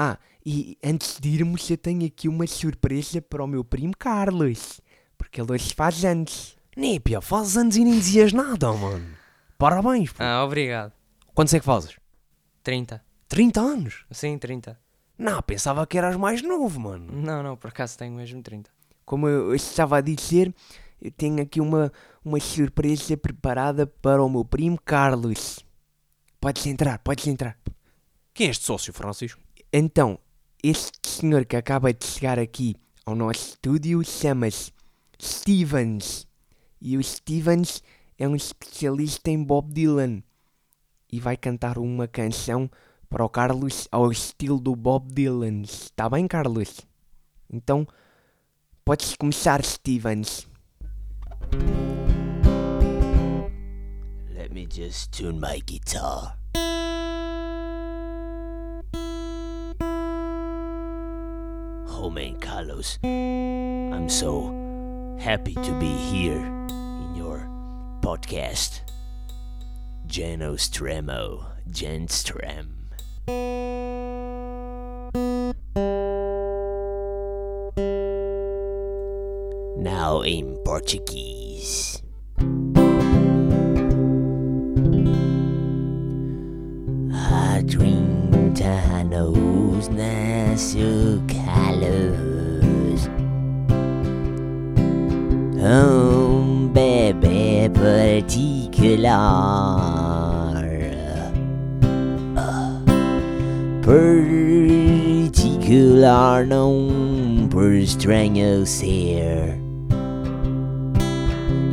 Ah, e antes de irmos, eu tenho aqui uma surpresa para o meu primo Carlos. Porque ele hoje faz anos. Népia, fazes anos e nem dizias nada, mano. Parabéns, pô. Ah, obrigado. Quantos é que fazes? 30. 30 anos? Sim, 30. Não, pensava que eras mais novo, mano. Não, não, por acaso tenho mesmo 30. Como eu estava a dizer, eu tenho aqui uma, uma surpresa preparada para o meu primo Carlos. Podes entrar, podes entrar. Quem é este sócio, Francisco? Então, este senhor que acaba de chegar aqui ao nosso estúdio chama-se Stevens. E o Stevens é um especialista em Bob Dylan. E vai cantar uma canção para o Carlos ao estilo do Bob Dylan. Está bem, Carlos? Então, podes começar, Stevens. Let me just tune my guitar. Man, Carlos, I'm so happy to be here in your podcast. Jano Stremo, Jen Strem. Now in Portuguese. Ah, Há 30 anos nasceu Carlos Um bebê particular. Particular não por estranho ser.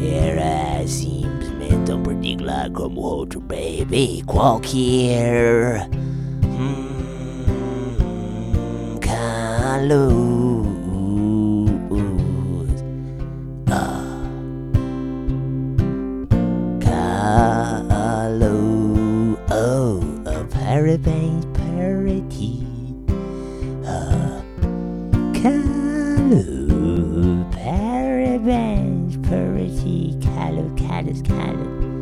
Era simplesmente tão particular como outro bebê qualquer. Carlos. Ah. Carlos. Oh, a parabéns parity. Ah. Carlos. Parabéns parity. Carlos, Carlos, Carlos.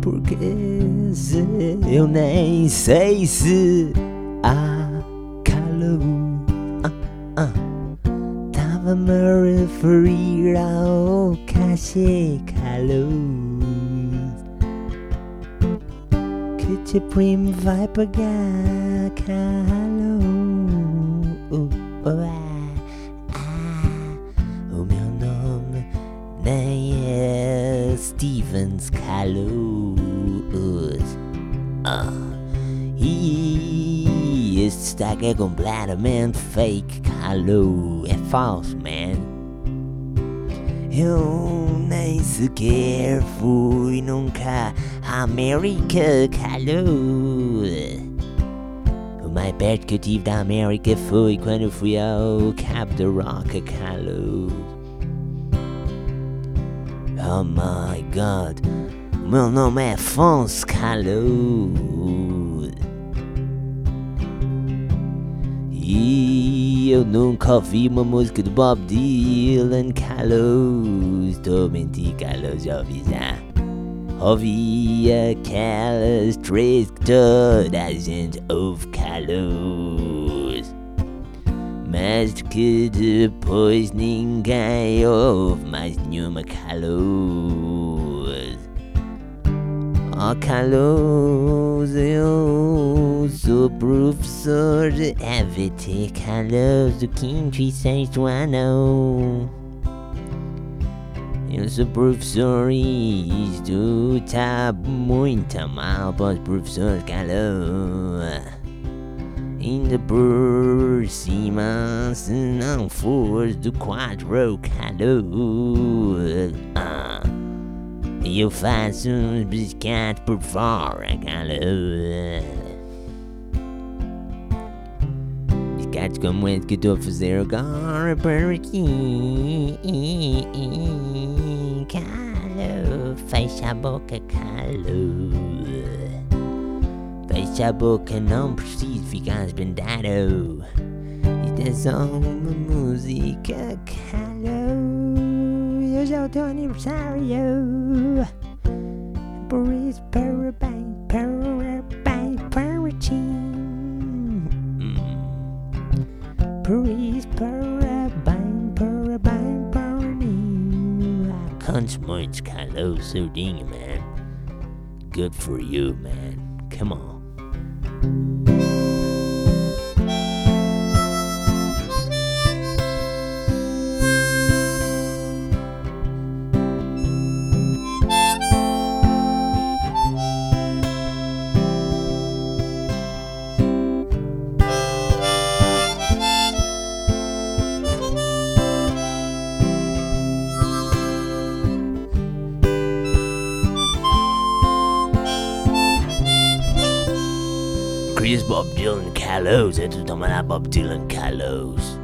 Porque se eu nem sei se há calor. Ah, ah. Tava-me a referir ao cachê calor. Que teu primo vai pagar calor. Ah, Stevens Carlos. Ah, e este destaque é completamente fake, Carlos. É falso, man. Eu nem sequer fui nunca à América, Carlos. O mais perto que eu tive da América foi quando fui ao Cabo da Roca, Carlos. Oh my god. Meu nome é Afonso Carlos. E eu nunca ouvi uma música do Bob Dylan, Carlos. Tô mentindo, Carlos, já ouvi já. Ouvi aquelas três. Mas mais nenhuma Carlos. Oh Carlos, eu sou professor Carlos do quinto sexto ano. Eu professor e isto tá muito mal para os professores. Ainda por cima, se não fores do quatro calor. Ah, eu faço uns biscates por fora, calor. Biscates como esse que estou a fazer agora por aqui. Calor, fecha a boca, calor. Fecha a boca, não preciso ficar. Isto é só uma música, calor. Hoje é o teu aniversário. Por isso, parabéns, parabéns para ti. Por isso, parabéns, parabéns para mim. Contes muitos, calor, saudinho, man. Good for you, man. Come on you Chris Bob Dylan Carlos, é tu toma lá Bob Dylan Carlos.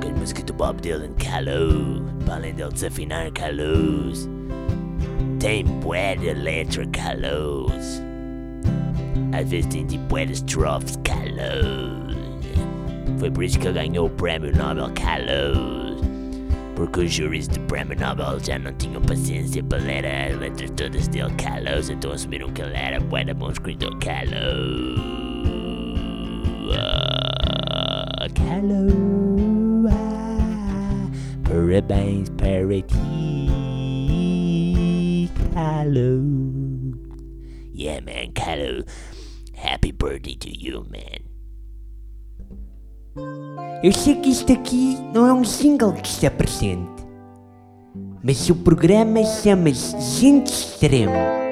Que música do Bob Dylan Carlos, para além dele desafinar Carlos. Tem bué de letra Carlos. Às vezes tem de estrofes Carlos. Foi por isso que ele ganhou o Prémio Nobel Carlos. Os júris do Prémio Nobel já não tinham paciência para ler as letras todas dele Carlos, então assumiram que ele era bué de bom escritor Carlos. Carlos. Parabéns para ti, Carlos. Yeah, man, Carlos. Happy birthday to you, man. Eu sei que isto aqui não é um single que está presente, mas o programa chama-se Gente Extremo.